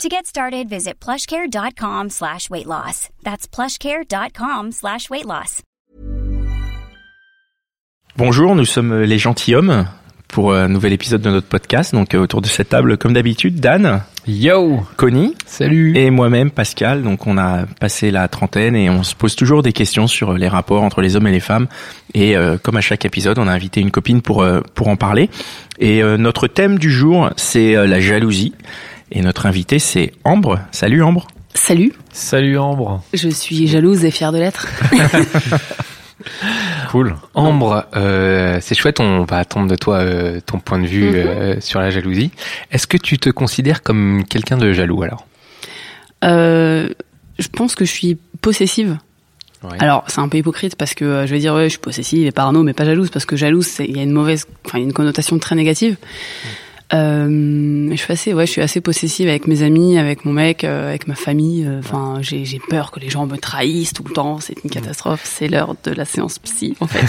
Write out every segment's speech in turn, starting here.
To get started, visit plushcare.com slash weight loss. That's plushcare.com slash weight loss. Bonjour, nous sommes les gentilshommes pour un nouvel épisode de notre podcast. Donc euh, autour de cette table, comme d'habitude, Dan, Yo Connie Salut et moi-même, Pascal. Donc on a passé la trentaine et on se pose toujours des questions sur les rapports entre les hommes et les femmes. Et euh, comme à chaque épisode, on a invité une copine pour euh, pour en parler. Et euh, notre thème du jour, c'est euh, la jalousie. Et notre invité, c'est Ambre. Salut Ambre. Salut, Salut Ambre je suis jalouse et fière de l'être. Cool. Ambre, euh, c'est chouette, on va attendre de toi euh, ton point de vue euh, sur la jalousie. Est-ce que tu te considères comme quelqu'un de jaloux alors? Euh, je pense que je suis possessive. Ouais. Alors, c'est un peu hypocrite parce que euh, je vais dire ouais, je suis possessive et parano, mais pas jalouse parce que jalouse, c'est- il y a une mauvaise, enfin, il y a une connotation très négative. Euh, je suis assez, ouais, je suis assez possessive avec mes amis, avec mon mec, euh, avec ma famille. euh, Enfin, j'ai j'ai peur que les gens me trahissent tout le temps. C'est une catastrophe. C'est l'heure de la séance psy, en fait.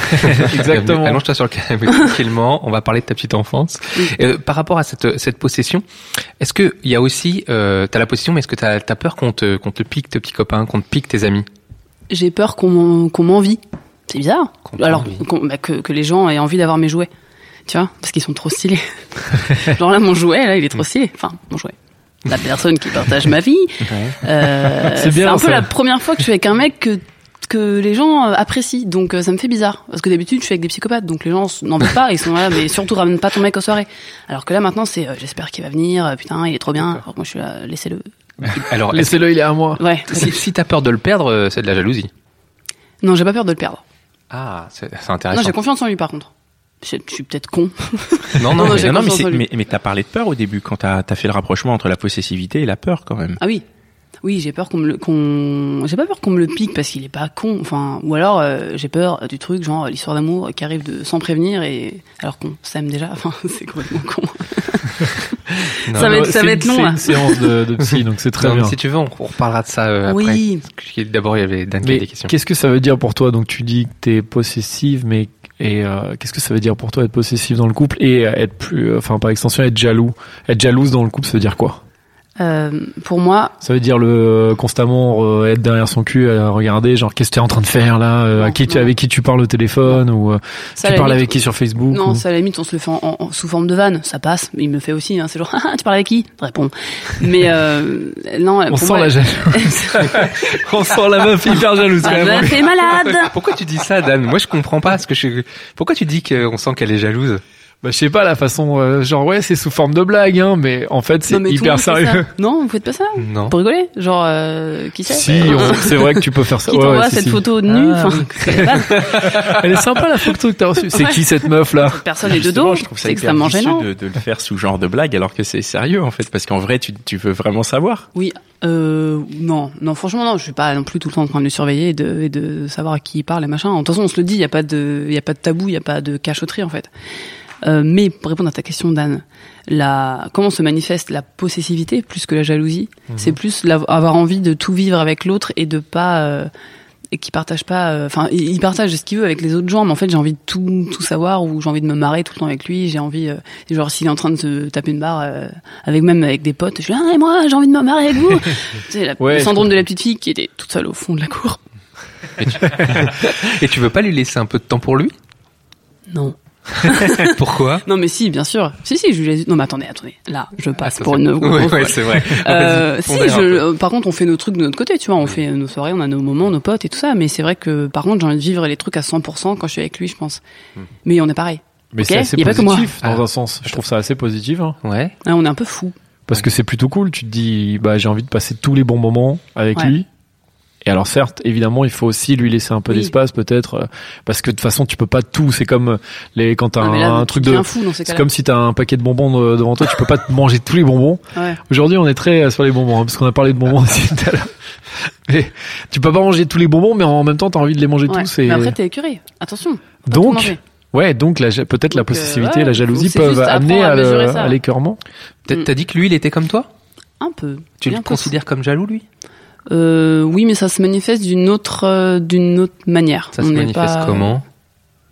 Exactement. Allonge-toi sur le canapé tranquillement, on va parler de ta petite enfance. Oui. Euh, par rapport à cette, cette possession, est-ce que il y a aussi, euh, t'as la possession, mais est-ce que t'as as peur qu'on te, qu'on te pique tes petits copains, qu'on te pique tes amis? J'ai peur qu'on m'en- qu'on m'envie. C'est bizarre. Qu'on Alors bah, que, que les gens aient envie d'avoir mes jouets. Tu vois Parce qu'ils sont trop stylés. Genre là, mon jouet, là, il est trop stylé. Enfin, mon jouet. La personne qui partage ma vie. Euh, C'est un peu ça. la première fois que je suis avec un mec que que les gens euh, apprécient. Donc euh, ça me fait bizarre. Parce que d'habitude, je suis avec des psychopathes. Donc les gens n'en veulent pas. Ils sont là, mais surtout ramène pas ton mec aux soirées. Alors que là, maintenant, c'est euh, j'espère qu'il va venir. Putain, il est trop bien. Alors moi, je suis là, laissez-le. Alors, Laissez-le, il est à moi. Ouais. si, si t'as peur de le perdre, c'est de la jalousie. Non, j'ai pas peur de le perdre. Ah, c'est c'est Non, intéressant. j'ai confiance en lui, par contre. Je, suis peut-être con. non, Non, non, mais- j'ai Non, non, mais, t'as parlé de peur au début quand t'as as fait le rapprochement entre la possessivité et la peur quand même. Ah oui. Oui, j'ai peur qu'on me le, qu'on, j'ai pas peur qu'on me le pique parce qu'il est pas con. Enfin, ou alors euh, j'ai peur du truc genre l'histoire d'amour qui arrive de sans prévenir et alors qu'on s'aime déjà. Enfin, c'est complètement con. Non, ça va être, ça va être long C'est une séance de, de psy, donc c'est très Non, bien. si tu veux, on, on reparlera de ça euh, après. Oui. D'abord, il y avait Dan qui a des questions. qu'est-ce que ça veut dire pour toi? Donc tu dis que t'es possessive, mais et euh, qu'est-ce que ça veut dire pour toi être possessive dans le couple et euh, être plus, euh, enfin par extension être jaloux, être jalouse dans le couple, ça veut dire quoi? Euh, pour moi, Ça veut dire le constamment euh, être derrière son cul, à regarder, genre qu'est-ce que tu es en train de faire là, euh, à Non, qui tu non. avec qui tu parles au téléphone ou euh, ça, tu parles limite- avec qui sur Facebook Non, ou- ça à la limite on se le fait en, en- en- sous forme de vanne, ça passe. Il me fait aussi. Hein, c'est genre, Ah, tu parles avec qui? Réponds. Mais euh, non, On pour sent moi, la jalousie. On sent la meuf hyper jalouse quand ça même. malade. Pourquoi tu dis ça, Dan? Moi, je comprends pas. Ce que je... Pourquoi tu dis qu'on sent qu'elle est jalouse? Bah, je sais pas la façon, euh, genre ouais c'est sous forme de blague, hein, mais en fait c'est hyper sérieux. Non, vous faites pas ça? Non. Pour rigoler? Genre, euh, qui c'est Si, on- c'est vrai que tu peux faire ça. Qui Ouais, t'envoie ouais, cette si. photo de nu Ah, Elle est sympa la photo que t'as reçue. C'est Ouais. qui cette meuf là? Personne n'est de dos. je trouve ça extrêmement gênant. de, de le faire sous genre de blague alors que c'est sérieux en fait parce qu'en vrai tu, tu veux vraiment savoir. Oui, euh, non, non, franchement, non, je suis pas non plus tout le temps en train de le surveiller et de, et de savoir à qui il parle et machin. De toute façon, on se le dit, il y a pas de, il y a pas de tabou, il y a pas de cachotterie en fait. Euh, mais pour répondre à ta question, Dan, la, comment se manifeste la possessivité plus que la jalousie? C'est plus avoir envie de tout vivre avec l'autre et de pas euh, et qui partage pas. euh, Enfin, il il partage ce qu'il veut avec les autres gens, mais en fait, j'ai envie de tout tout savoir ou j'ai envie de me marrer tout le temps avec lui. J'ai envie, euh, genre s'il est en train de se taper une barre euh, avec même avec des potes, je suis là, ah, et moi, j'ai envie de me marrer avec vous. sais, la- Ouais, le syndrome de la petite fille qui était toute seule au fond de la cour. Et tu veux pas lui laisser un peu de temps pour lui? Non. Pourquoi? Non, mais si, bien sûr. Si, si, je lui ai dit. Non, mais attendez, attendez. Là, je passe Ah, pour ça, une. grosse Ouais, c'est vrai. Euh, si, je, euh, par contre, on fait nos trucs de notre côté, tu vois, on fait nos soirées, on a nos moments, nos potes et tout ça, mais c'est vrai que, par contre, j'ai envie de vivre les trucs à 100% quand je suis avec lui, je pense. Mais on est pareil. Mais c'est assez positif moi. dans Ah. un sens. Je trouve ça assez positif. Hein. Ouais. Ah, on est un peu fou. Parce que c'est plutôt cool. Tu te dis, bah j'ai envie de passer tous les bons moments avec Ouais. lui. Et alors certes, évidemment, il faut aussi lui laisser un peu Oui. d'espace peut-être euh, parce que de toute façon, tu peux pas tout, c'est comme euh, les quand t'as Ah, un, là, un tu truc de ces c'est comme si t'as un paquet de bonbons de- devant toi, tu peux pas te manger tous les bonbons. Ouais. Aujourd'hui, on est très euh, sur les bonbons hein, parce qu'on a parlé de bonbons aussi tout à l'heure. Mais tu peux pas manger tous les bonbons mais en même temps, t'as envie de les manger Ouais. tous et Mais après, t'es écœuré. Attention. Donc ouais, donc peut-être la Donc, euh, possessivité, ouais, la jalousie peuvent amener à à l'écœurement. T'as Mm. t'as dit que lui, il était comme toi? Un peu. Tu le considères comme jaloux, lui? Euh, oui, mais ça se manifeste d'une autre, euh, d'une autre manière. Ça On se manifeste pas- comment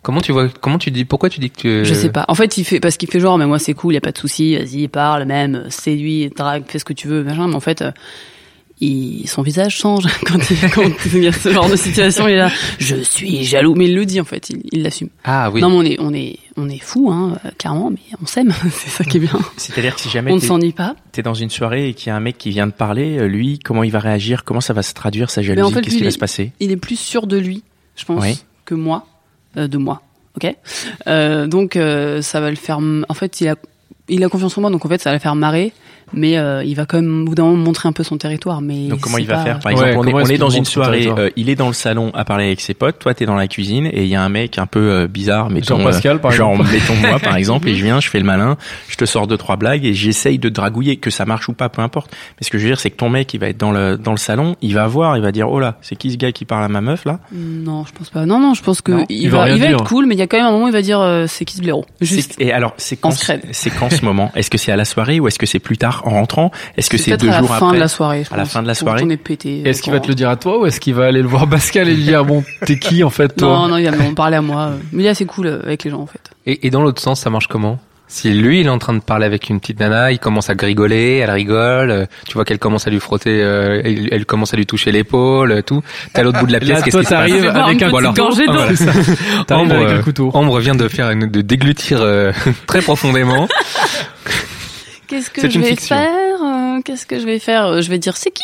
Comment tu vois Comment tu dis Pourquoi tu dis que tu Je sais pas. En fait, il fait parce qu'il fait genre, mais moi c'est cool, y a pas de souci, vas-y, parle, même, séduis, drague, fais ce que tu veux, machin. Mais en fait, euh, il, son visage change quand il, quand il y a ce genre de situation. Il est là, je suis jaloux, mais il le dit en fait, il l'assume. Ah oui. Non, mais on est, on est, on est fou, hein, clairement, mais on s'aime. c'est ça qui est bien. C'est-à-dire que si jamais On ne s'ennuie pas. t'es dans une soirée et qu'il y a un mec qui vient de parler, euh, lui, comment il va réagir? Comment ça va se traduire sa en jalousie? fait, Qu'est-ce qui va se passer? Il est plus sûr de lui, je pense, Oui. que moi, euh, de moi. Ok? Euh, donc euh, ça va le faire. En fait, il a, il a confiance en moi, donc en fait, ça va le faire marrer. Mais euh, il va quand même au bout d'un moment montrer un peu son territoire. Mais Donc comment il va pas- faire Par Ouais, exemple, on est, on dans une soirée, euh, il est dans le salon à parler avec ses potes, toi t'es dans la cuisine et il y a un mec un peu euh, bizarre, mettons, Genre Pascal, par genre exemple. mettons moi par exemple, et je viens, je fais le malin, je te sors deux trois blagues et j'essaye de dragouiller, que ça marche ou pas, peu importe. Mais ce que je veux dire, c'est que ton mec, il va être dans le dans le salon, il va voir, il va dire oh là, c'est qui ce gars qui parle à ma meuf là? Non, je pense pas. Non, non, je pense que Non, il, il va il va être cool, mais il y a quand même un moment où il va dire euh, c'est qui ce blaireau? Juste. C'est- Et alors, c'est en quand, secret. c'est quand ce moment? Est-ce que c'est à la soirée ou est-ce que c'est plus tard en rentrant? Est-ce que c'est peut-être deux à la jours fin après de la soirée. je? À la fin de la soirée pété. Est-ce qu'il va te le dire à toi ou est-ce qu'il va aller le voir Pascal et lui dire bon, t'es qui en fait toi? Non, non, il va me parler à moi. Mais il est assez cool euh, avec les gens en fait. Et, et dans l'autre sens, ça marche comment? Si lui, il est en train de parler avec une petite nana, il commence à grigoler, elle rigole, euh, tu vois qu'elle commence à lui frotter, euh, elle, elle commence à lui toucher l'épaule, euh, tout. T'es à l'autre bout de la pièce, qu'est-ce qui se passe avec un Voilà. gorgée d'eau. Ah, Ambre, avec un couteau. Ambre vient de faire une, de déglutir euh, très profondément. Qu'est-ce que je une vais fiction. faire? Euh, Qu'est-ce que je vais faire? Euh, Je vais dire c'est qui?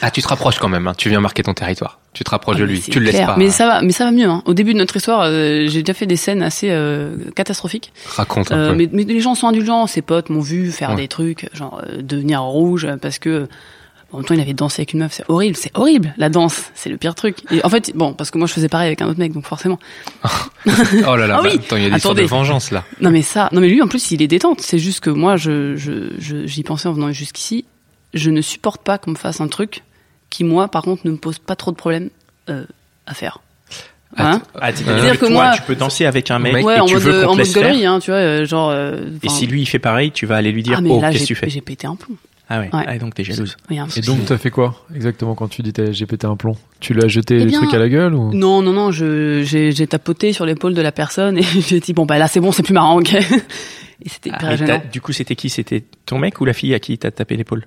Ah, tu te rapproches quand même. Hein. Tu viens marquer ton territoire. Tu te rapproches de Ah, mais lui. Tu le laisses pas. Mais ça va, mais ça va mieux. Hein. Au début de notre histoire, euh, j'ai déjà fait des scènes assez euh, catastrophiques. Raconte un peu. mais, mais les gens sont indulgents. Ses potes m'ont vu faire Ouais. des trucs, genre euh, devenir rouge parce que en même temps il avait dansé avec une meuf. C'est horrible, c'est horrible. La danse, c'est le pire truc. Et en fait, bon, parce que moi je faisais pareil avec un autre mec, donc forcément. Oh là là, Ah bah, oui. attends, il y a des sortes de vengeance là. Non mais ça, non mais lui en plus il est détente. C'est juste que moi je je je- j'y pensais en venant jusqu'ici. Je ne supporte pas qu'on me fasse un truc qui moi par contre ne me pose pas trop de problèmes euh, à faire. Hein Ah, c'est- C'est-à-dire toi, que moi- tu peux danser avec un mec Ouais, et en tu mode veux en qu'on te mode laisse faire. galerie, hein, tu vois, euh, genre. euh, Et si lui il fait pareil, tu vas aller lui dire ah mais oh là qu'est-ce que tu fais? j'ai pété un plomb. Ah ouais. Ouais. Ah, donc t'es jalouse. Oui, un Et donc t'as fait quoi exactement quand tu dis t'as- j'ai pété un plomb? Tu lui as jeté Eh des bien, trucs à la gueule ou? Non, non, non, j'ai, tapoté sur l'épaule de la personne et j'ai dit, bon, bah là, c'est bon, c'est plus marrant, ok. Et c'était hyper Ah, du coup, c'était qui? C'était ton mec ou la fille à qui t'as tapé l'épaule?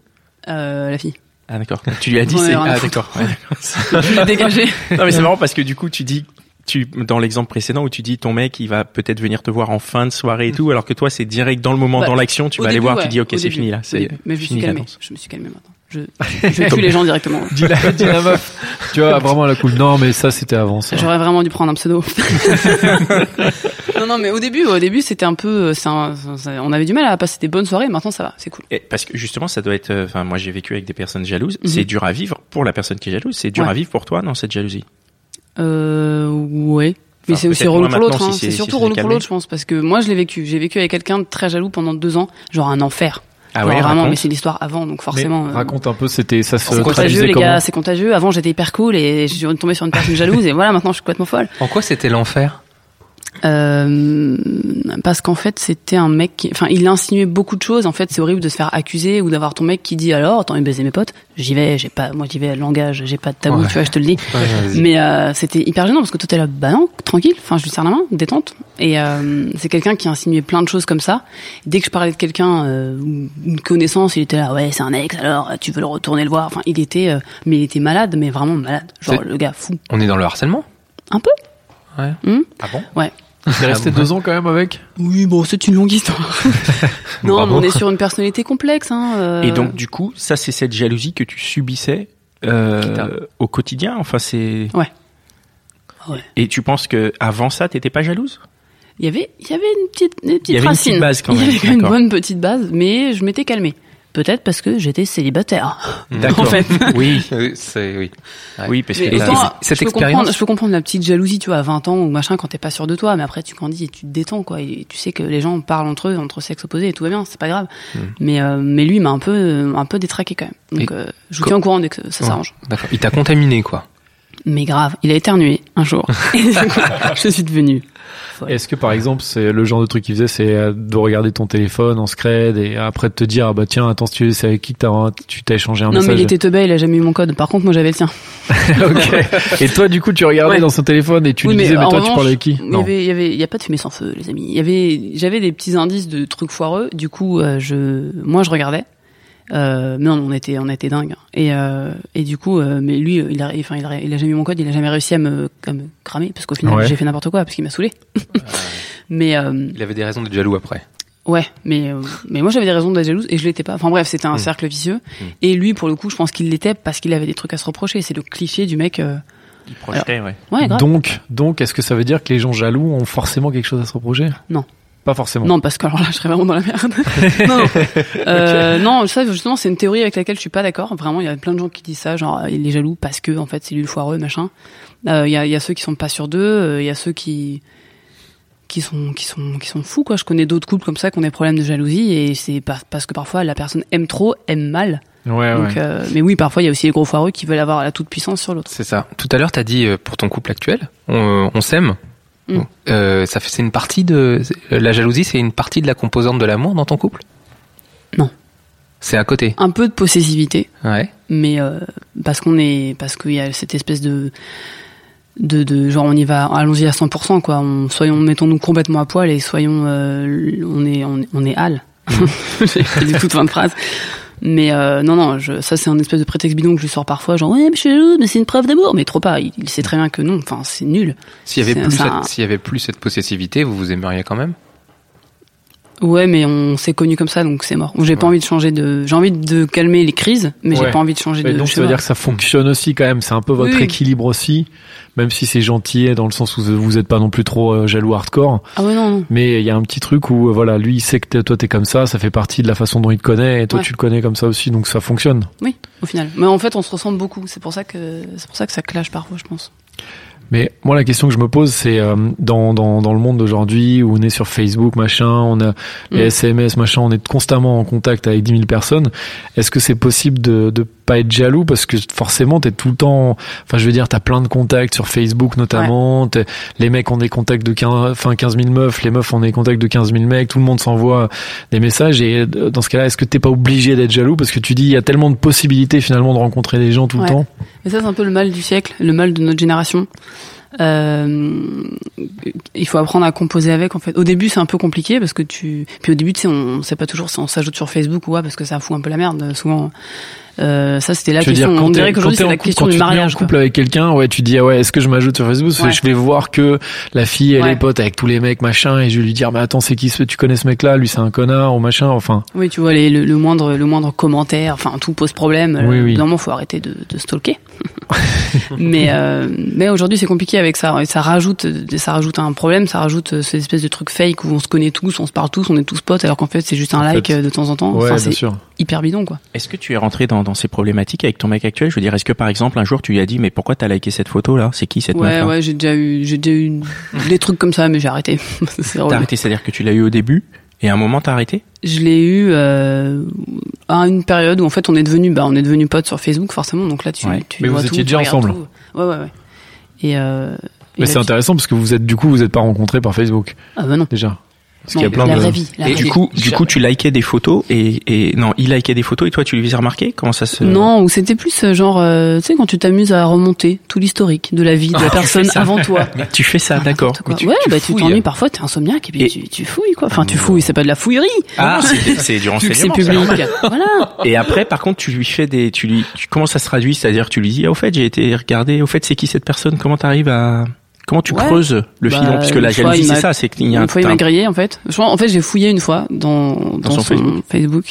Euh, la fille. Ah d'accord. Tu lui as dit c'est ah d'accord. Ouais, d'accord. Je l'ai dégagé. non mais c'est marrant parce que du coup tu dis tu dans l'exemple précédent où tu dis ton mec il va peut-être venir te voir en fin de soirée et tout alors que toi c'est direct dans le moment Ouais. dans l'action tu vas aller voir ouais, tu dis ok c'est fini là c'est. Mais je me suis calmé. Je me suis calmé maintenant. Je, je tue les gens directement. Dis la, dis la meuf. Tu vois, vraiment la cool. Non, mais ça, c'était avant ça. J'aurais vraiment dû prendre un pseudo. non, non, mais au début, au début, c'était un peu, euh, un- on avait du mal à passer des bonnes soirées. Maintenant, ça va, c'est cool. Et parce que justement ça doit être euh, enfin moi j'ai vécu avec des personnes jalouses Mhm. c'est dur à vivre pour la personne qui est jalouse c'est dur Ouais. à vivre pour toi non cette jalousie Euh, ouais. Mais Enfin, c'est aussi peut-être relou pour l'autre. hein. si c'est- c'est si surtout c'est relou pour l'autre, je pense, parce que moi, je l'ai vécu. J'ai vécu avec quelqu'un de très jaloux pendant deux ans, genre un enfer. ah Genre ouais vraiment, raconte. mais c'est l'histoire avant, donc forcément. euh, raconte un peu, c'était ça se C'est contagieux, les gars, c'est contagieux. Avant, j'étais hyper cool et je suis tombée sur une personne jalouse et voilà, maintenant, je suis complètement folle. En quoi c'était l'enfer? Euh, parce qu'en fait, c'était un mec qui, enfin, il insinuait beaucoup de choses. En fait, c'est horrible de se faire accuser ou d'avoir ton mec qui dit alors, envie de baiser mes potes? J'y vais, j'ai pas, moi, j'y vais, langage, j'ai pas de tabou, Ouais. tu vois, je te le dis. Mais euh, c'était hyper gênant parce que toi t'es là, bah non, tranquille, enfin je lui serre la main, détente. Et euh, c'est quelqu'un qui insinuait plein de choses comme ça. Dès que je parlais de quelqu'un, euh, une connaissance, il était là, ouais c'est un ex, alors tu veux le retourner le voir. Enfin il était, euh, mais il était malade, mais vraiment malade. Genre le gars fou. On est dans le harcèlement? Un peu. Ouais. Hmm ah bon? Ouais. T'es resté deux ans quand même avec? Oui bon c'est une longue histoire. non mais on est sur une personnalité complexe. Hein, euh, et donc du coup ça c'est cette jalousie que tu subissais euh, au quotidien enfin c'est Ouais. Ouais. et tu penses que avant ça t'étais pas jalouse? Il y avait, il y avait une petite, une petite Il y avait une racine. petite base quand Il y même, avait même une bonne petite base, mais je m'étais calmée. Peut-être parce que j'étais célibataire. D'accord. En fait. Oui, Oui, c'est oui. Ouais. oui, parce que autant, cette je peux expérience- comprendre- je peux comprendre la petite jalousie, tu vois, à 20 ans ou machin, quand t'es pas sûr de toi, mais après tu grandis et tu te détends, quoi. Et tu sais que les gens parlent entre eux, entre sexes opposés, et tout va bien, c'est pas grave. Mais, euh, mais lui, il m'a un peu, un peu détraqué quand même. Donc, euh, je vous tiens au courant dès que ça Ouais. s'arrange. D'accord. Il t'a contaminé, quoi. Mais grave, il a éternué un jour. Et du coup, je suis devenue. folle. Est-ce que par exemple, c'est le genre de truc qu'il faisait, c'est euh, de regarder ton téléphone en scred et après de te dire, ah bah tiens, attends, si tu c'est avec qui que t'as, tu t'as échangé un Non, message mais il était teubé, il a jamais eu mon code. Par contre, moi, j'avais le sien. Ok. Et toi, du coup, tu regardais Ouais. dans son téléphone et tu Oui, lui mais disais, mais toi, tu parlais avec qui Il y avait, il y avait, il y a pas de fumée sans feu, les amis. Il y avait, j'avais des petits indices de trucs foireux. Du coup, euh, je, moi, je regardais. Euh, mais non, on était, on était dingue. Et euh, et du coup, euh, mais lui, euh, il a, enfin, il a, il a jamais eu mon code, il a jamais réussi à me, à me cramer parce qu'au final, Ouais. j'ai fait n'importe quoi parce qu'il m'a saoulé. mais euh, Il avait des raisons d'être jaloux après. ouais, mais euh, mais moi, j'avais des raisons d'être jalouse et je l'étais pas. Enfin bref, c'était un Mm. cercle vicieux. Mm. Et lui, pour le coup, je pense qu'il l'était parce qu'il avait des trucs à se reprocher. C'est le cliché du mec. euh, il projetait, ouais. Ouais, grave. Donc, donc, est-ce que ça veut dire que les gens jaloux ont forcément quelque chose à se reprocher? Non. Pas forcément. Non, parce que alors là, je serais vraiment dans la merde. non, non. Euh, non, ça justement, c'est une théorie avec laquelle je suis pas d'accord. Vraiment, il y a plein de gens qui disent ça, genre euh, il est jaloux parce que en fait c'est lui le foireux, machin. Euh, Il y, a, y a ceux qui sont pas sûrs d'eux, euh, il y a ceux qui qui sont qui sont qui sont fous quoi. Je connais d'autres couples comme ça qui ont des problèmes de jalousie et c'est pas- parce que parfois la personne aime trop, aime mal. Ouais, Donc, ouais. euh, mais oui, parfois il y a aussi les gros foireux qui veulent avoir la toute puissance sur l'autre. C'est ça. Tout à l'heure, t'as dit pour ton couple actuel, on, on s'aime. Mm. Euh, ça fait, c'est une partie de la jalousie, c'est une partie de la composante de l'amour dans ton couple? Non. C'est à côté? Un peu de possessivité, Ouais. mais euh, parce qu'on est parce qu'il y a cette espèce de de, de genre on y va allons-y à 100% quoi on, soyons mettons-nous complètement à poil et soyons euh, on est on, est- on est hal j'ai dit toute fin de phrase mais euh, non non je, ça c'est un espèce de prétexte bidon que je lui sors parfois genre ouais mais je mais c'est une preuve d'amour mais trop pas il, il sait très bien que non enfin c'est nul S'il y avait plus, s'il y avait plus cette possessivité, vous vous aimeriez quand même? Ouais mais on s'est connu comme ça donc c'est mort j'ai pas envie de changer de j'ai envie de calmer les crises mais Ouais. j'ai pas envie de changer Et de donc ça veut dire que ça fonctionne aussi quand même. C'est un peu votre Oui, équilibre aussi, même si c'est gentil dans le sens où vous êtes pas non plus trop euh, jaloux hardcore. ah ouais non non Mais il y a un petit truc où euh, voilà, lui il sait que toi t'es comme ça, ça fait partie de la façon dont il te connaît et toi Ouais. tu le connais comme ça aussi, donc ça fonctionne. oui au final mais en fait on se ressemble beaucoup c'est pour ça que c'est pour ça que ça clash parfois je pense Mais moi, la question que je me pose, c'est euh, dans, dans, dans le monde d'aujourd'hui où on est sur Facebook, machin, on a les Mm. SMS, machin, on est constamment en contact avec 10 000 personnes. Est-ce que c'est possible de de pas être jaloux parce que forcément t'es tout le temps, enfin je veux dire, t'as plein de contacts sur Facebook notamment. Les mecs ont des contacts de 15, enfin 15 000 meufs, les meufs ont des contacts de 15 000 mecs. Tout le monde s'envoie des messages et euh, dans ce cas-là, est-ce que t'es pas obligé d'être jaloux parce que tu dis il y a tellement de possibilités finalement de rencontrer des gens tout Ouais. le temps? Mais ça, c'est un peu le mal du siècle, le mal de notre génération. Euh, il faut apprendre à composer avec en fait. Au début c'est un peu compliqué parce que tu puis au début tu sais on sait pas toujours si on s'ajoute sur Facebook ou quoi parce que ça fout un peu la merde souvent. Euh, ça c'était la Je veux question. dire, quand on dirait qu'aujourd'hui c'est en la couple, question quand du tu te mets mariage. en couple avec quelqu'un, ouais, tu dis ah ouais, est-ce que je m'ajoute sur Facebook? Ouais. je vais voir que la fille elle Ouais. est pote avec tous les mecs machin et je vais lui dire mais attends c'est qui ce tu connais ce mec là lui c'est un connard ou machin enfin. Oui tu vois les, le, le moindre le moindre commentaire, enfin tout pose problème. Oui, oui. Normalement faut arrêter de, de stalker. mais euh, mais aujourd'hui c'est compliqué avec ça. Et ça rajoute ça rajoute un problème, ça rajoute euh, cette espèce de truc fake où on se connaît tous, on se parle tous, on est tous potes alors qu'en fait c'est juste un En like fait, euh, de temps en temps. ouais Enfin, bien c'est sûr hyper bidon quoi. Est-ce que tu es rentré dans, dans ces problématiques avec ton mec actuel Je veux dire, est-ce que par exemple un jour tu lui as dit mais pourquoi t'as liké cette photo là C'est qui cette Ouais, meuf ouais, j'ai déjà eu, j'ai déjà eu des trucs comme ça, mais j'ai arrêté. C'est T'as arrêté, c'est-à-dire que tu l'as eu au début et à un moment t'as arrêté? Je l'ai eu euh, à une période où en fait on est devenu, bah, on est devenu potes sur Facebook forcément. Donc là, tu, Ouais. tu Mais vous étiez tout, déjà ensemble tout. Ouais, ouais, ouais. Et, euh, et mais c'est intéressant parce que vous êtes du coup vous êtes pas rencontrés par Facebook Ah bah non. déjà parce Non, qu'il y a plein la de vraie vie. La Et vraie du vie. coup, du coup, tu likais des photos et, et non, il likait des photos et toi tu lui faisais remarquer? Comment ça se Non, ou c'était plus euh, genre, euh, tu sais, quand tu t'amuses à remonter tout l'historique de la vie de la personne ça. avant toi. Mais tu fais ça, d'accord. Tu- ouais, tu bah tu t'ennuies parfois, t'es insomniaque et puis Et- tu, tu fouilles quoi. Enfin, tu fouilles, c'est pas de la fouillerie. Ah, c'est c'est du c'est renseignement. ça. public. voilà. Et après, par contre, tu lui fais des, tu lui, tu, comment ça se traduit? C'est-à-dire, tu lui dis, ah, au fait, j'ai été regardé, au fait, c'est qui cette personne? Comment t'arrives à, comment tu Ouais. creuses le Bah, filon? Puisque la jalousie, il c'est ça, c'est qu'il y a un, Une fois, il m'a grillé, en fait. Je crois- en fait, j'ai fouillé une fois dans, dans, son son, Facebook. Facebook.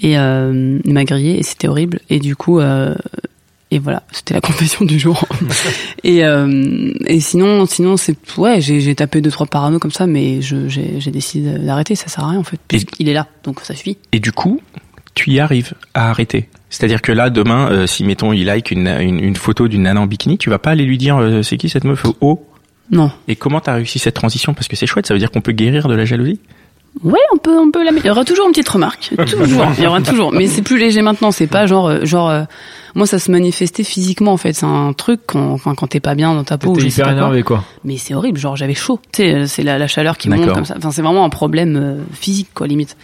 Et euh, il m'a grillé et c'était horrible. Et du coup, euh, et voilà, c'était la confession du jour. et, euh, et sinon, sinon c'est ouais, j'ai tapé deux trois parano comme ça, mais j'ai décidé d'arrêter. Ça sert à rien en fait, puisqu'il est là, donc ça suffit. Et du coup, tu y arrives à arrêter? C'est-à-dire que là, demain, euh, si mettons il like une, une, une photo d'une nana en bikini, tu vas pas aller lui dire euh, c'est qui cette meuf Oh. Non. Et comment t'as réussi cette transition? Parce que c'est chouette, ça veut dire qu'on peut guérir de la jalousie? Ouais, on peut, on peut l'améliorer. Il y aura toujours une petite remarque. Toujours. Il y aura toujours. Mais c'est plus léger maintenant. C'est pas genre, euh, genre, euh, moi, ça se manifestait physiquement, en fait. C'est un truc quand, enfin, quand t'es pas bien dans ta peau. sais hyper pas quoi. énervé, quoi. Mais c'est horrible. Genre, j'avais chaud. Tu sais, euh, c'est la, la chaleur qui monte comme ça. Enfin, c'est vraiment un problème euh, physique, quoi, limite.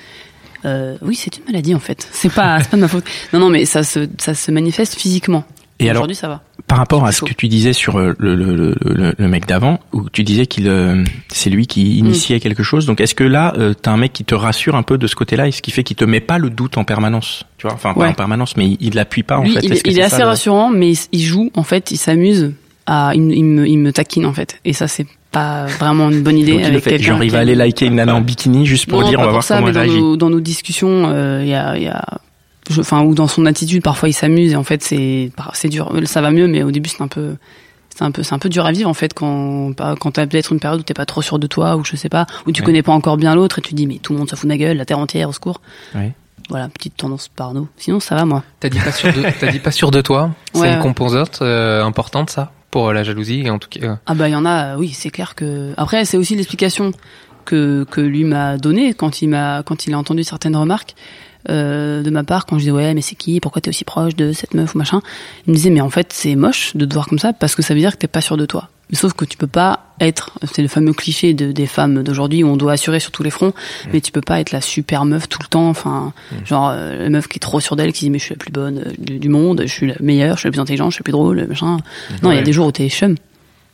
Euh, oui, c'est une maladie, en fait. C'est pas, c'est pas de ma faute. Non, non, mais ça se, ça se manifeste physiquement. Et alors, Aujourd'hui, ça va. par rapport à ce que tu disais sur euh, le, le, le, le, mec d'avant, où tu disais qu'il, euh, c'est lui qui initiait quelque chose. Donc, est-ce que là, euh, t'as un mec qui te rassure un peu de ce côté-là, et ce qui fait qu'il te met pas le doute en permanence, tu vois? Enfin, pas en permanence, mais il, il l'appuie pas en Lui, fait. il, que il est assez rassurant, mais il, joue, en fait, il s'amuse à, il, il me, il me taquine, en fait. Et ça, c'est pas vraiment une bonne idée Donc, avec fait. quelqu'un Genre, il qui va a- aller liker une nana en bikini juste pour non, dire, on va voir ça, comment mais elle dans réagit. nos, dans nos discussions, euh, il y a, il y a je- enfin, ou dans son attitude, parfois il s'amuse et en fait c'est, c'est dur. Ça va mieux, mais au début c'est un peu, c'est un peu, c'est un peu dur à vivre en fait quand, quand t'as peut-être une période où t'es pas trop sûr de toi ou je sais pas, où tu Ouais. connais pas encore bien l'autre et tu dis mais tout le monde se fout de ma gueule, la terre entière au secours. Ouais. Voilà, petite tendance par nous. Sinon ça va moi. T'as dit pas sûr de, dit pas sûr de toi. C'est une composante euh, importante, ça, pour euh, la jalousie, en tout cas. euh, Ah bah il y en a, oui, c'est clair que. Après, c'est aussi l'explication que que lui m'a donnée quand il m'a quand il a entendu certaines remarques euh, de ma part quand je disais ouais mais c'est qui, pourquoi t'es aussi proche de cette meuf ou machin? Il me disait mais en fait c'est moche de te voir comme ça parce que ça veut dire que t'es pas sûr de toi. Sauf que tu peux pas être, c'est le fameux cliché de, des femmes d'aujourd'hui où on doit assurer sur tous les fronts, mais tu peux pas être la super meuf tout le temps. Enfin, genre euh, la meuf qui est trop sûre d'elle, qui dit mais je suis la plus bonne euh, du, du monde, je suis la meilleure, je suis la plus intelligente, je suis la plus drôle, machin. Non, il y a des jours où t'es chum.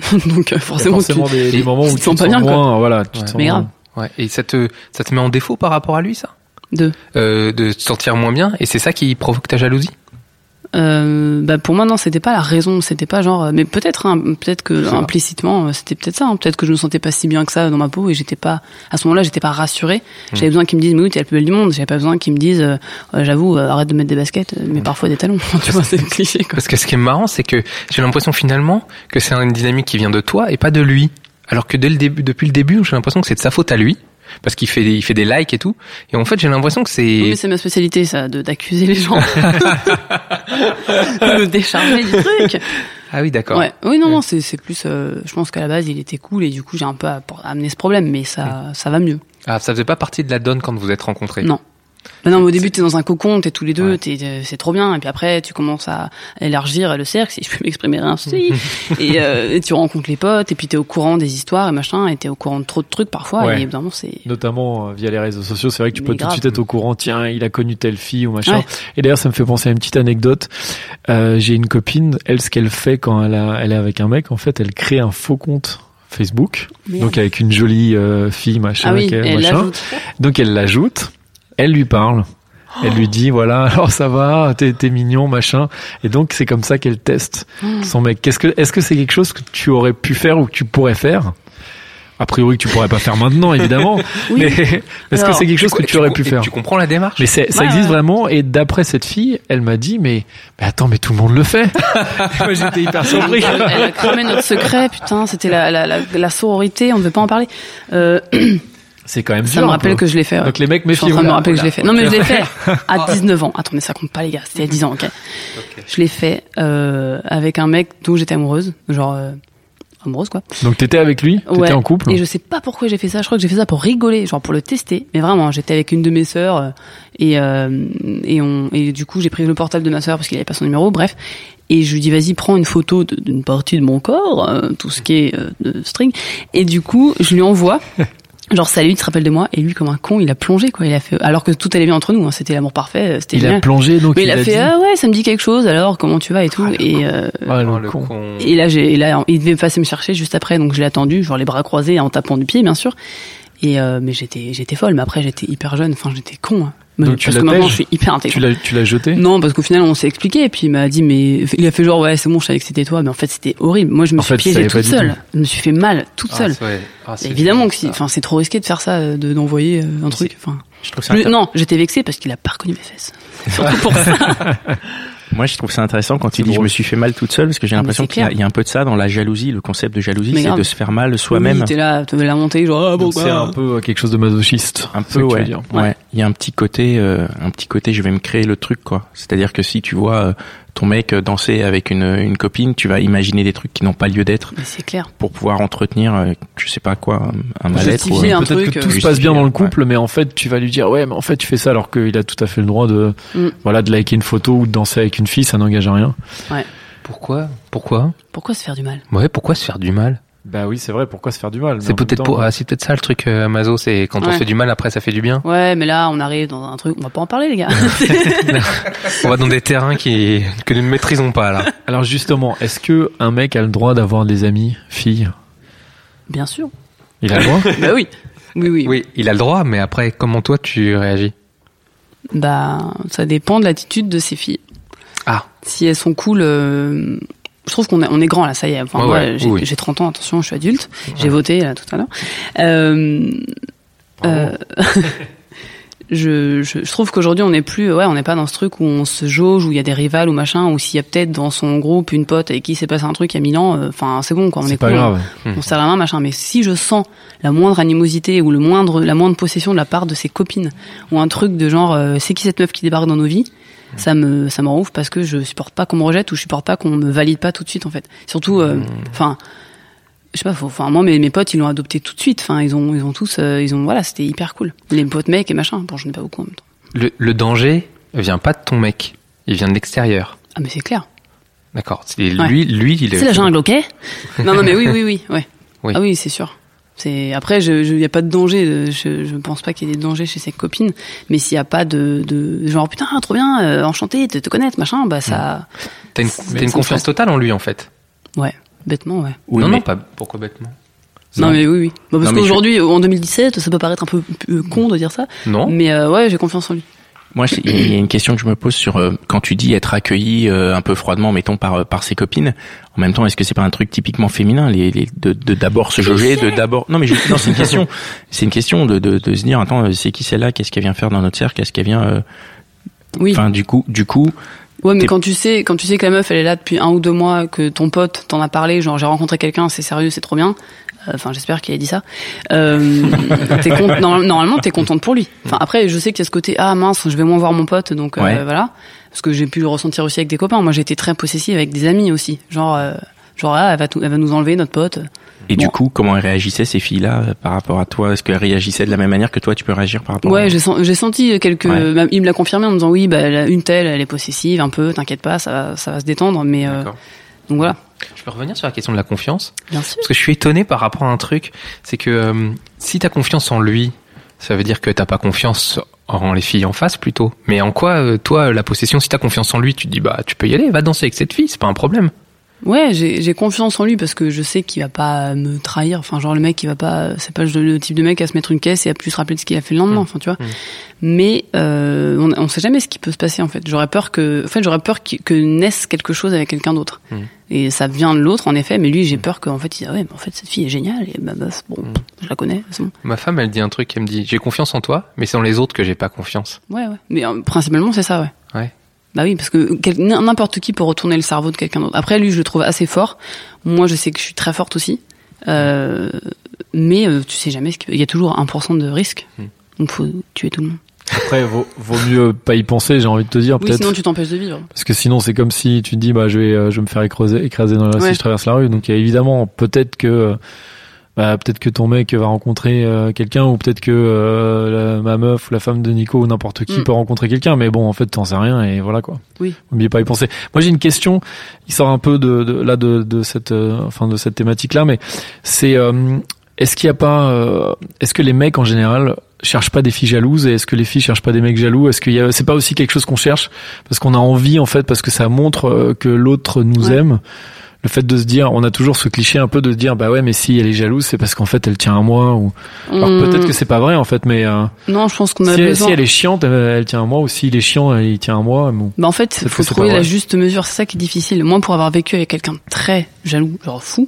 Donc euh, a forcément, tu- forcément des, des moments où te tu sens te pas sens bien, quoi. moins, voilà, tu te Ouais. sens Mais grave. Ouais. Et ça te, ça te met en défaut par rapport à lui, ça? De. euh, De te sentir moins bien, et c'est ça qui provoque ta jalousie? Euh, bah pour moi non, c'était pas la raison, c'était pas genre, mais peut-être, hein, peut-être que implicitement, euh, c'était peut-être ça. hein. peut-être que je me sentais pas si bien que ça dans ma peau et j'étais pas, à ce moment-là, j'étais pas rassurée. J'avais besoin qu'ils me disent, mais oui, t'es la plus belle du monde. J'avais pas besoin qu'ils me disent, euh, euh, j'avoue, euh, arrête de mettre des baskets, mais parfois des talons. tu vois, c'est cliché quoi. Parce que ce qui est marrant, c'est que j'ai l'impression finalement que c'est une dynamique qui vient de toi et pas de lui. Alors que dès le début, depuis le début, j'ai l'impression que c'est de sa faute à lui. Parce qu'il fait des, il fait des likes et tout. Et en fait, j'ai l'impression que Oui, c'est, mais c'est ma spécialité, ça, de d'accuser les gens, de décharger du truc. ah oui, d'accord. Ouais. Oui, non, non, c'est c'est plus. euh, je pense qu'à la base, il était cool et du coup, j'ai un peu amené ce problème, mais ça, ça va mieux. Ah, ça faisait pas partie de la donne quand vous êtes rencontrés? Non. Mais non, mais au début, t'es dans un cocon, t'es tous les deux, Ouais. t'es, euh, c'est trop bien. Et puis après, tu commences à élargir le cercle, si je peux m'exprimer ainsi. et, euh, et tu rencontres les potes, et puis t'es au courant des histoires et machin, et t'es au courant de trop de trucs parfois. Ouais. Et évidemment, c'est. Notamment euh, via les réseaux sociaux, c'est vrai que tu Mais peux tout de suite être au courant. Tiens, il a connu telle fille ou machin. Ouais. Et d'ailleurs, ça me fait penser à une petite anecdote. Euh, J'ai une copine, elle, ce qu'elle fait quand elle, a, elle est avec un mec, en fait, elle crée un faux compte Facebook, Merde. donc avec une jolie euh, fille, machin, ah oui, elle machin. Donc elle l'ajoute, elle lui parle. Elle lui dit voilà alors ça va t'es t'es mignon machin. Et donc c'est comme ça qu'elle teste son mec. Qu'est-ce que est-ce que c'est quelque chose que tu aurais pu faire ou que tu pourrais faire? A priori que tu pourrais pas faire maintenant évidemment. Oui. mais est-ce que c'est quelque chose que tu aurais pu faire? Tu comprends la démarche? Mais c'est- ça Ouais, existe ouais. vraiment. Et d'après cette fille elle m'a dit mais, mais attends mais tout le monde le fait. Moi j'étais hyper surpris. Elle, elle a cramé notre secret, putain, c'était la, la, la, la sororité, on ne veut pas en parler. Euh, c'est quand même ça dur me un rappelle que je l'ai fait. ouais. donc les mecs Je suis en train de me méfiez-vous rappeler que je l'ai fait. Non, mais je l'ai fait à 19 ans. Attendez, ça compte pas, les gars. C'était à 10 ans, ok. Je l'ai fait euh, avec un mec dont j'étais amoureuse, genre euh, amoureuse quoi. donc t'étais avec lui? T'étais Ouais. en couple? Et je sais pas pourquoi j'ai fait ça. Je crois que j'ai fait ça pour rigoler, genre pour le tester. Mais vraiment, j'étais avec une de mes sœurs euh, et euh, et on et du coup j'ai pris le portable de ma sœur parce qu'il avait pas son numéro. Bref. Et je lui dis vas-y prends une photo d'une partie de mon corps, euh, tout ce qui est euh, de string. Et du coup je lui envoie. Genre salut, tu te rappelles de moi? Et lui comme un con, il a plongé quoi. Il a fait alors que tout allait bien entre nous. hein, c'était l'amour parfait. C'était il a plongé donc Mais il, a fait dit ah ouais ça me dit quelque chose. Alors comment tu vas et tout. et euh, Ah, le Oh, le con. con. et là, j'ai, et là, il devait passer me chercher juste après, donc je l'ai attendu, genre les bras croisés en tapant du pied, bien sûr. Et euh, mais j'étais, j'étais folle. Mais après, j'étais hyper jeune. Enfin, j'étais con. hein. Donc, tu parce l'as que maintenant, je suis hyper tu intelligent. l'as tu l'as jeté Non, parce qu'au final, on s'est expliqué. Et puis il m'a dit, mais il a fait genre ouais, c'est bon, je savais que c'était toi. Mais en fait, c'était horrible. Moi, je me En suis fait, tu piégée toute seule. tout. Je me suis fait mal toute Ah, seule. Ah, Évidemment que si, enfin, c'est trop risqué de faire ça, euh, de d'envoyer euh, un truc. Enfin, Je trouve ça Le- intér- non, j'étais vexée parce qu'il a pas reconnu mes fesses. Surtout pour ça. Moi, je trouve ça intéressant quand tu C'est dis je me suis fait mal toute seule parce que j'ai Ah, l'impression qu'il y, a- clair. il y a un peu de ça dans la jalousie, le concept de jalousie, c'est de se faire mal soi-même. Oui, t'es là, tu veux la monter, genre, ah, Donc pourquoi c'est un peu euh, quelque chose de masochiste. Un peu, tu ouais. Ouais. Il y a un petit côté, euh, un petit côté, je vais me créer le truc, quoi. C'est-à-dire que si tu vois euh, ton mec euh, danser avec une, une copine, tu vas imaginer des trucs qui n'ont pas lieu d'être Mais c'est clair. pour pouvoir entretenir, euh, je sais pas quoi, un, un mal-être. Ou, un Peut-être truc, que euh, tout se passe bien dans le ouais. couple, mais en fait, tu vas lui dire, ouais, mais en fait, tu fais ça alors qu'il a tout à fait le droit de, Mm. voilà, de liker une photo ou de danser avec une fille, ça n'engage à rien. Pourquoi? Pourquoi? Pourquoi se faire du mal? Ouais, pourquoi se faire du mal? Bah oui, c'est vrai, pourquoi se faire du mal? C'est peut-être pour, ah, c'est peut-être ça le truc euh, Mazo, c'est quand on se fait du mal après ça fait du bien. Ouais, mais là, on arrive dans un truc, on va pas en parler, les gars. On va dans des terrains qui que nous ne maîtrisons pas là. Alors justement, est-ce que un mec a le droit d'avoir des amis filles? Bien sûr. Il a le droit? Bah oui. Oui, oui. Oui, il a le droit, mais après comment toi tu réagis? Bah, ça dépend de l'attitude de ces filles. Ah. Si elles sont cool, euh, je trouve qu'on est, on est grand là, ça y est. Enfin, Ouais, moi, ouais, j'ai, oui. j'ai 30 ans, attention, je suis adulte. J'ai voté là tout à l'heure. Euh, euh, je, je, je trouve qu'aujourd'hui on n'est plus, ouais, on n'est pas dans ce truc où on se jauge, où il y a des rivales ou machin, ou s'il y a peut-être dans son groupe une pote avec qui s'est passé un truc il y a mille ans, euh, enfin c'est bon quoi, on est, C'est pas cool, grave. on serre la main, machin. Mais si je sens la moindre animosité ou le moindre, la moindre possession de la part de ses copines ou un truc de genre, euh, c'est qui cette meuf qui débarque dans nos vies, ça me, ça parce que je supporte pas qu'on me rejette ou je supporte pas qu'on me valide pas tout de suite en fait. Surtout, euh, enfin. je sais pas, enfin moi mes, mes potes ils l'ont adopté tout de suite. Enfin ils ont ils ont tous euh, ils ont voilà c'était hyper cool. Les potes mecs et machin. Bon je n'ai pas beaucoup en même temps. le, le danger vient pas de ton mec, il vient de l'extérieur. Ah mais c'est clair. D'accord. C'est Ouais. lui, lui, il est. C'est la jungle, ok? Non non mais oui oui oui ouais. Oui. Ah oui c'est sûr. C'est après je il y a pas de danger. euh, Je je pense pas qu'il y ait des dangers chez ses copines. Mais s'il y a pas de de genre putain trop bien euh, enchanté de te connaître machin bah ça T'as une, Mais t'as une confiance totale en lui en fait. ouais bêtement ouais. Oui, non, mais- non, pas pourquoi bêtement? Non, mais oui oui. Bah, parce qu'aujourd'hui en 2017 ça peut paraître un peu euh, con de dire ça. Non. Mais euh, ouais j'ai confiance en lui. Moi, il y a une question que je me pose sur euh, quand tu dis être accueilli euh, un peu froidement, mettons par euh, par ses copines. En même temps, est-ce que c'est pas un truc typiquement féminin, les, les de de d'abord se jauger, de d'abord non mais je- non c'est une question, c'est une question de, de de se dire attends euh, c'est qui celle-là, qu'est-ce qu'elle vient faire dans notre cercle, qu'est-ce qu'elle vient, euh, Oui. enfin du coup du coup Ouais, mais quand tu sais, quand tu sais que la meuf elle est là depuis un ou deux mois, que ton pote t'en a parlé, genre j'ai rencontré quelqu'un, c'est sérieux, c'est trop bien. Enfin, j'espère qu'il a dit ça. Euh, con- normal- normalement, t'es contente pour lui. Enfin, après, je sais qu'il y a ce côté ah mince, je vais moins voir mon pote, donc euh, voilà. Parce que j'ai pu le ressentir aussi avec des copains. Moi, été très possessive avec des amis aussi. Genre, euh, genre ah, elle va, tout- elle va nous enlever notre pote. et du coup comment elles réagissaient ces filles-là euh, par rapport à toi, est-ce qu'elles réagissaient de la même manière que toi tu peux réagir par rapport Ouais, à... j'ai sen- j'ai senti quelques. Ouais. bah, Il me l'a confirmé en me disant oui, bah une telle, elle est possessive un peu. T'inquiète pas, ça, va- ça va se détendre. Mais euh, donc voilà, Je peux revenir sur la question de la confiance bien sûr. parce que je suis étonné par rapport à un truc, c'est que euh, si t'as confiance en lui, ça veut dire que t'as pas confiance en les filles en face plutôt. Mais en quoi, euh, toi, la possession, si t'as confiance en lui, tu te dis bah tu peux y aller, va danser avec cette fille, c'est pas un problème. Ouais, j'ai confiance en lui parce que je sais qu'il va pas me trahir. Enfin, genre le mec, il va pas. C'est pas le type de mec à se mettre une caisse et à plus se rappeler de ce qu'il a fait le lendemain. Mm. Enfin, tu vois. Mm. Mais euh, on, on sait jamais ce qui peut se passer en fait. J'aurais peur que, en fait, j'aurais peur que, que naisse quelque chose avec quelqu'un d'autre. Mm. Et ça vient de l'autre en effet. Mais lui, j'ai peur qu'en fait, il dise, ah ouais, mais en fait, cette fille est géniale. Et bah, bah, bon, je la connais. Bon. Ma femme, elle dit un truc, elle me dit j'ai confiance en toi, mais c'est dans les autres que j'ai pas confiance. Ouais, ouais. Mais euh, principalement, c'est ça, ouais. Ouais. Bah oui, parce que quel- n'importe qui peut retourner le cerveau de quelqu'un d'autre. Après, lui, je le trouve assez fort. Moi, je sais que je suis très forte aussi. Euh, mais euh, tu sais jamais ce qu'il y a toujours 1% de risque. Hmm. Donc, faut tuer tout le monde. Après, vaut, vaut mieux pas y penser, j'ai envie de te dire, Oui, sinon tu t'empêches de vivre. Parce que sinon, c'est comme si tu te dis, bah, je vais, euh, je vais me faire écraser, écraser dans la, Ouais. si je traverse la rue. Donc, il y a évidemment, peut-être que, euh, bah, peut-être que ton mec va rencontrer euh, quelqu'un, ou peut-être que euh, la- ma meuf ou la femme de Nico ou n'importe qui Mm. peut rencontrer quelqu'un. Mais bon, en fait, t'en sais rien et voilà quoi. Oui. N'oubliez pas y penser. Moi, j'ai une question. Il sort un peu de, de là de, de cette, euh, enfin, de cette thématique-là, mais c'est, euh, est-ce qu'il y a pas, euh, est-ce que les mecs en général cherchent pas des filles jalouses et est-ce que les filles cherchent pas des mecs jaloux? Est-ce qu'il y a, c'est pas aussi quelque chose qu'on cherche? Parce qu'on a envie en fait parce que ça montre que l'autre nous Ouais. aime. Le fait de se dire, on a toujours ce cliché un peu de se dire, bah ouais, mais si elle est jalouse, c'est parce qu'en fait elle tient à moi. Ou alors On- peut-être que c'est pas vrai en fait, mais euh, Non, je pense qu'on a si, elle, besoin. si elle est chiante, elle, elle tient à moi. Ou s'il est chiant, il tient à moi. Bon. Bah en fait, Peut-être faut trouver la juste mesure. C'est ça qui est difficile. Moi, pour avoir vécu avec quelqu'un de très jaloux, genre fou,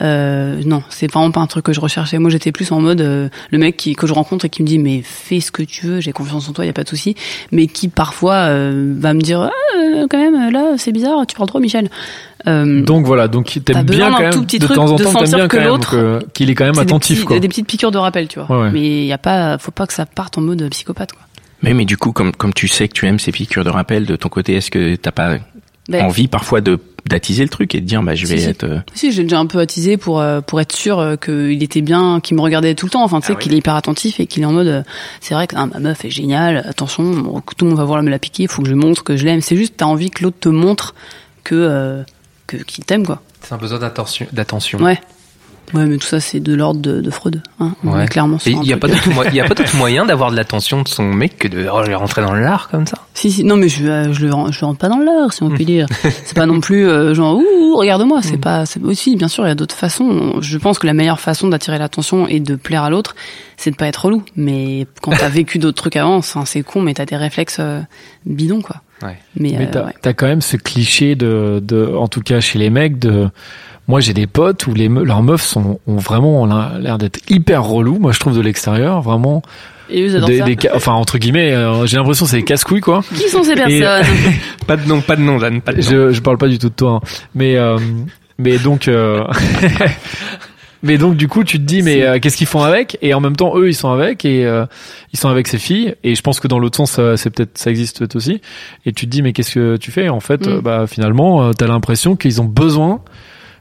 Euh, non, c'est vraiment pas un truc que je recherchais. Moi, j'étais plus en mode euh, le mec qui que je rencontre et qui me dit mais fais ce que tu veux, j'ai confiance en toi, y a pas de souci. Mais qui parfois euh, va me dire ah, euh, quand même là c'est bizarre, tu parles trop, Michel. Euh, Donc voilà, donc t'aimes bien quand même tout petit de truc temps en temps t'aimes sentir bien que quand l'autre, qu'il est quand même c'est des attentif petits- quoi. des petites piqûres de rappel, tu vois. Ouais, ouais. Mais y a pas, faut pas que ça parte en mode psychopathe. Quoi. Mais mais du coup, comme comme tu sais que tu aimes ces piqûres de rappel de ton côté, est-ce que t'as pas Ben, envie parfois de d'attiser le truc et de dire bah je vais Si, être euh, Si, j'ai déjà un peu attisé pour euh, pour être sûr euh, qu'il était bien, qu'il me regardait tout le temps. Enfin, tu sais, Ah oui. qu'il est hyper attentif et qu'il est en mode, euh, c'est vrai que ah, ma meuf est géniale. Attention, tout le monde va voir me la piquer. Il faut que je montre que je l'aime. C'est juste, t'as envie que l'autre te montre que euh, que qu'il t'aime, quoi. C'est un besoin d'attention. d'attention. Ouais. Ouais, mais tout ça, c'est de l'ordre de, de Freud. Hein. On Ouais. est clairement il y a pas d'autre mo- il y a pas d'autre moyen d'avoir de l'attention de son mec que de oh, je vais rentrer dans l'art comme ça? Si, si, non, mais je, euh, je, le, je rentre pas dans l'heure, si on Hmm. peut dire. C'est pas non plus euh, genre, ouh, regarde-moi. C'est pas, c'est aussi, bien sûr, il y a d'autres façons. Je pense que la meilleure façon d'attirer l'attention et de plaire à l'autre, c'est de pas être relou. Mais quand t'as vécu d'autres trucs avant, c'est con, mais t'as des réflexes euh, bidons, quoi. Ouais. Mais, Mais euh, t'as ouais. t'as quand même ce cliché de, de, en tout cas chez les mecs, de. Moi, j'ai des potes où les me- leurs meufs sont ont vraiment l'air d'être hyper relous. Moi, je trouve de l'extérieur vraiment Et eux, ils adorent des, ça. des enfin entre guillemets, euh, j'ai l'impression que c'est des casse-couilles quoi. Qui sont ces personnes Pas de nom, pas de nom, Jeanne, pas de nom. Je je parle pas du tout de toi, hein. mais euh, mais donc euh, mais donc du coup tu te dis mais euh, qu'est-ce qu'ils font avec? Et en même temps eux ils sont avec et euh, ils sont avec ces filles et je pense que dans l'autre sens ça, c'est peut-être ça existe peut-être aussi et tu te dis mais qu'est-ce que tu fais? En fait Mm. euh, bah finalement euh, t'as l'impression qu'ils ont besoin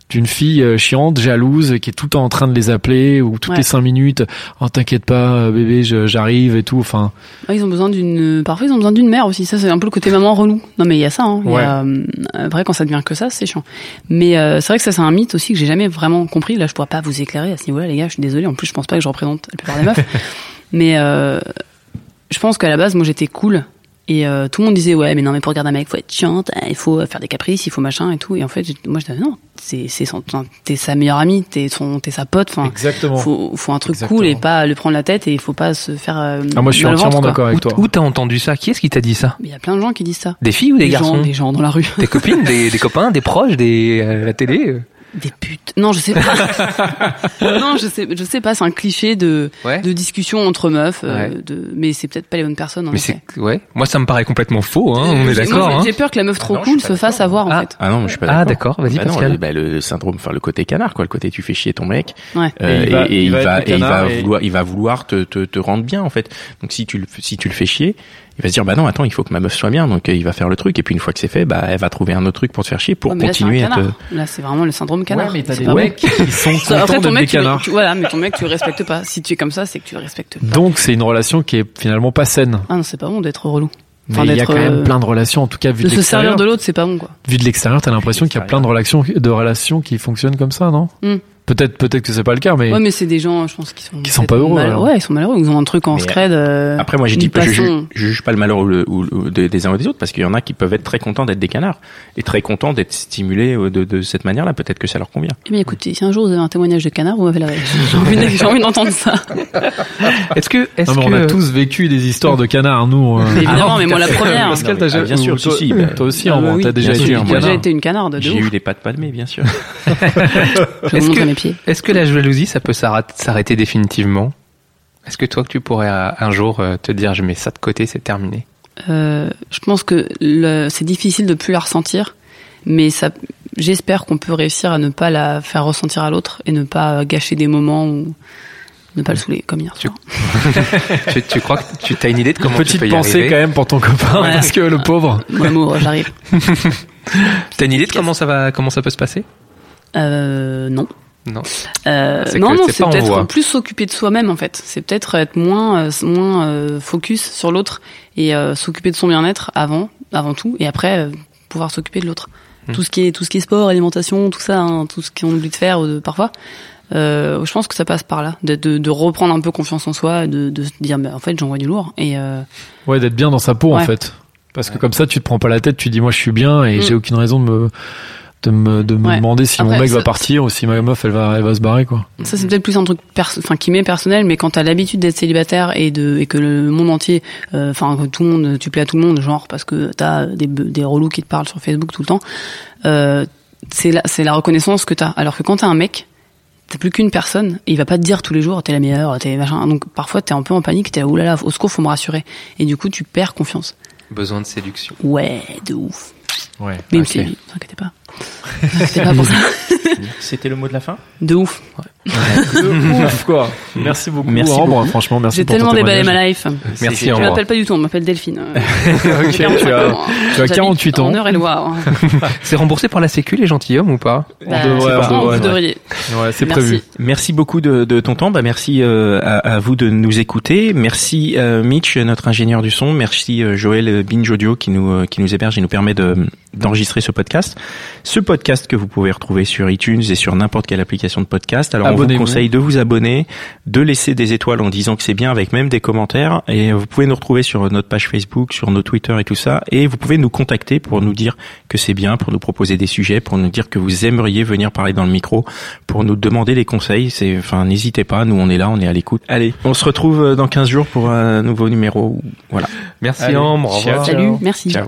d'une fille euh, chiante, jalouse, qui est tout le temps en train de les appeler ou toutes Ouais. les cinq minutes, oh t'inquiète pas euh, bébé, j'arrive et tout. Enfin, Ah, ils ont besoin d'une. Parfois, ils ont besoin d'une mère aussi. Ça, c'est un peu le côté maman relou. Non, mais il y a ça. Hein. A, euh, Après, quand ça devient que ça, c'est chiant. Mais euh, c'est vrai que ça, c'est un mythe aussi que j'ai jamais vraiment compris. Là, je pourrais pas vous éclairer à ce niveau-là, les gars. Je suis désolée. En plus, je pense pas que je représente la plupart des meufs. mais euh, je pense qu'à la base, moi, j'étais cool. Et euh, tout le monde disait ouais mais non mais pour regarder un mec faut être chiante hein, il faut faire des caprices il faut machin et tout et en fait moi je disais non c'est c'est son enfin, t'es sa meilleure amie t'es son t'es sa pote enfin exactement. faut faut un truc Exactement. cool et pas le prendre la tête et il faut pas se faire euh, Ah, moi je suis entièrement d'accord avec toi. où t'as entendu ça? Qui est-ce qui t'a dit ça? Il y a plein de gens qui disent ça. Des filles ou des, garçons gens, des gens dans la rue. Des copines, des, des copains, des proches, des euh, la télé euh Des putes. Non, je sais pas. non, je sais, je sais pas. C'est un cliché de Ouais. de discussion entre meufs. euh, Ouais. de, mais c'est peut-être pas les bonnes personnes. En Mais c'est ouais, moi ça me paraît complètement faux hein, on est J'ai- d'accord hein. J'ai peur que la meuf trop Ah non, je cool se fasse avoir en Ah. fait. Ah non, mais je suis pas Ah d'accord. d'accord, vas-y Bah Pascal. le, bah, le syndrome, enfin le côté canard, quoi, le côté tu fais chier ton mec, Ouais. euh, Et il va- et, et il il va va, être et il canard va et- vouloir, il va vouloir te, te, te rendre bien en fait. Donc si tu le, si tu le fais chier, il va se dire bah non attends il faut que ma meuf soit bien, donc euh, il va faire le truc et puis une fois que c'est fait, bah elle va trouver un autre truc pour te faire chier pour continuer à te. Là, c'est vraiment le syndrome canard. Ouais, mais t'as des mecs qui sont Ça, Après, contents ton des mec, tu, canards. tu- voilà, mais ton mec, tu le respectes pas. Si tu es comme ça, c'est que tu le respectes pas. Donc c'est une relation qui est finalement pas saine. Ah non, c'est pas bon d'être relou. Mais Enfin, il y a d'être, quand même euh, plein de relations, en tout cas vu De de, se servir l'extérieur. de l'autre, c'est pas bon, quoi. Vu de l'extérieur, t'as l'impression qu'il y a plein de relations, de relations qui fonctionnent comme ça, non? Hmm. Peut-être, peut-être que c'est pas le cas, mais Ouais, mais c'est des gens, je pense, qui sont Qui sont pas heureux, mal-. Ouais, ils sont malheureux. Ils ont un truc en Mais, scred. euh, Après moi je dis pas, je, juge, passion. je juge pas le malheur ou le- ou- ou des, des uns ou des autres parce qu'il y en a qui peuvent être très contents d'être des canards et très contents d'être stimulés euh, de, de cette manière-là. Peut-être que ça leur convient. Eh bien, écoutez, si un jour vous avez un témoignage de canard, vous m'avez la J'ai envie de- j'ai envie d'entendre ça. Est-ce que est-ce Non, mais que on a tous vécu des histoires de canards, nous. euh. Mais évidemment, Ah, mais moi la première. Pascal, Non, t'as mais, déjà- ah, bien sûr, toi- si, bah, toi aussi, t'as déjà été sûr, un moi, J'ai déjà canard. été une canarde de J'ai eu des pattes mai, bien sûr. Est-ce que- la jalousie ça peut s'arrêt- s'arrêter définitivement? Est-ce que toi que tu pourrais euh, un jour euh, te dire je mets ça de côté, c'est terminé? Euh, je pense que le- c'est difficile de plus la ressentir, mais ça, j'espère qu'on peut réussir à ne pas la faire ressentir à l'autre et ne pas gâcher des moments ou ne pas le saouler comme hier Tu- soir. tu, tu crois que tu as une idée de comment tu Petite peux y pensée arriver? quand même pour ton copain, Ouais. parce que le pauvre. Mon amour, j'arrive. T'as une idée de comment ça va comment ça peut se passer? Euh, non. Non. Euh, C'est non, non, c'est peut-être plus s'occuper de soi-même en fait. C'est peut-être être moins, euh, moins euh, focus sur l'autre et euh, s'occuper de son bien-être avant, avant tout, et après euh, pouvoir s'occuper de l'autre. Hmm. Tout ce qui est, tout ce qui est sport, alimentation, tout ça, hein, tout ce qu'on oublie de faire parfois. Euh, je pense que ça passe par là, de, de, de reprendre un peu confiance en soi, et de, de se dire, mais en fait, j'envoie du lourd. Et euh, Ouais, d'être bien dans sa peau, en fait. Parce que comme ça, tu te prends pas la tête, tu dis, moi, je suis bien et Mm. j'ai aucune raison de me, de me, de me Ouais. demander si mon mec ça- va partir ou si ma meuf, elle va, elle va se barrer, quoi. Ça c'est peut-être plus un truc perso- enfin qui m'est personnel, mais quand t'as l'habitude d'être célibataire et de et que le monde entier, euh, enfin que tout le monde, tu plais à tout le monde, genre parce que t'as des des relous qui te parlent sur Facebook tout le temps, euh, c'est la c'est la reconnaissance que t'as. Alors que quand t'as un mec t'as plus qu'une personne et il va pas te dire tous les jours t'es la meilleure, t'es machin. Donc parfois t'es un peu en panique, t'es là oulala, au secours faut me rassurer. Et du coup tu perds confiance. Besoin de séduction. Ouais, de ouf. Ouais. Mais Ok. aussi, ne t'inquiétez pas. C'était pas pour ça. C'était le mot de la fin De ouf. De ouf, quoi. Merci beaucoup, Merci Ambre. beaucoup. Franchement, merci J'ai tellement déballé ma life. Merci, Je m'appelle pas du tout, on m'appelle Delphine. Ok, tu as, tu as 48 ans. En et loire. C'est remboursé par la Sécu les gentilshommes ou pas Bah, devrait, c'est on devrait, vous ouais. devriez. Ouais, c'est Merci. prévu. Merci beaucoup de, de ton temps. Bah, merci euh, à, à vous de nous écouter. Merci euh, Mitch, notre ingénieur du son. Merci euh, Joël euh, Binge Audio qui nous euh, qui nous héberge et nous permet de d'enregistrer ce podcast. Ce podcast que vous pouvez retrouver sur iTunes et sur n'importe quelle application de podcast. Alors on vous conseille de vous abonner, de laisser des étoiles en disant que c'est bien avec même des commentaires. Et vous pouvez nous retrouver sur notre page Facebook, sur nos Twitter et tout ça. Et vous pouvez nous contacter pour nous dire que c'est bien, pour nous proposer des sujets, pour nous dire que vous aimeriez venir parler dans le micro, pour nous demander des conseils. C'est, enfin, n'hésitez pas. Nous, on est là, on est à l'écoute. Allez, on se retrouve euh, dans 15 jours pour un nouveau numéro. Voilà. Merci Allez, Ambre. Au ciao, revoir. Salut, merci. Ciao.